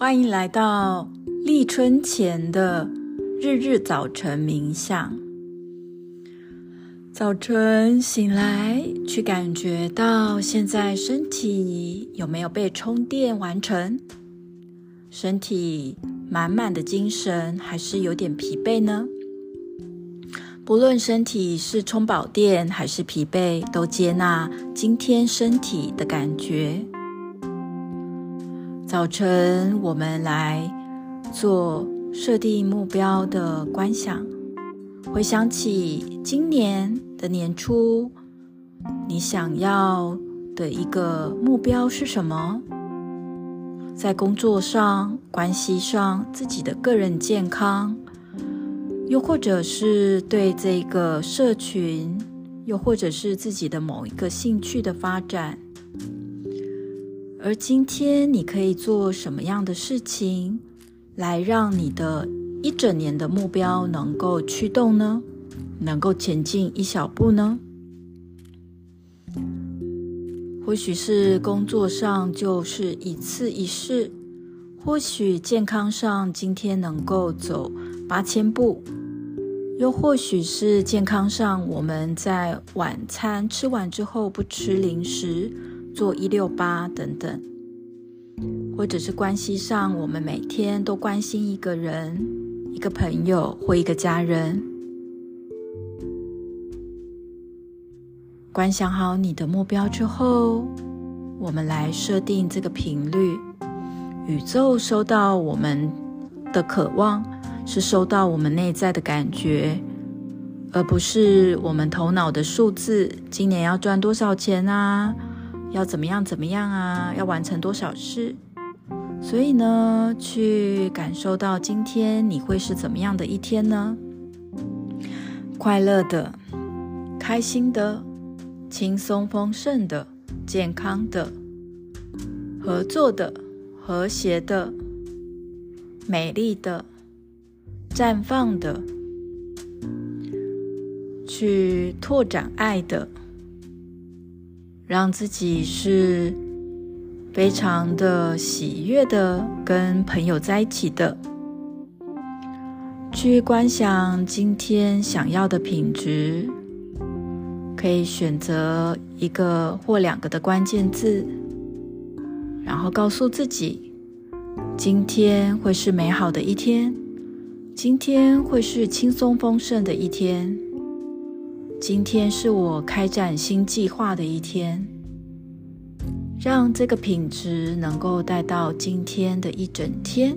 欢迎来到立春前的日日早晨冥想。早晨醒来，去感觉到现在身体有没有被充电完成？身体满满的精神，还是有点疲惫呢？不论身体是充饱电还是疲惫，都接纳今天身体的感觉。早晨，我们来做设定目标的观想。回想起今年的年初，你想要的一个目标是什么？在工作上、关系上、自己的个人健康，又或者是对这个社群，又或者是自己的某一个兴趣的发展。而今天你可以做什么样的事情，来让你的一整年的目标能够驱动呢？能够前进一小步呢？或许是工作上就是一次一试，或许健康上今天能够走八千步，又或许是健康上我们在晚餐吃完之后不吃零食。做一六八等等，或者是关系上，我们每天都关心一个人、一个朋友或一个家人。观想好你的目标之后，我们来设定这个频率。宇宙收到我们的渴望，是收到我们内在的感觉，而不是我们头脑的数字。今年要赚多少钱啊？要怎么样？怎么样啊？要完成多少事？所以呢，去感受到今天你会是怎么样的一天呢？快乐的、开心的、轻松丰盛的、健康的、合作的、和谐的、美丽的、绽放的，去拓展爱的。让自己是非常的喜悦的，跟朋友在一起的，去观想今天想要的品质，可以选择一个或两个的关键字，然后告诉自己，今天会是美好的一天，今天会是轻松丰盛的一天。今天是我开展新计划的一天，让这个品质能够带到今天的一整天。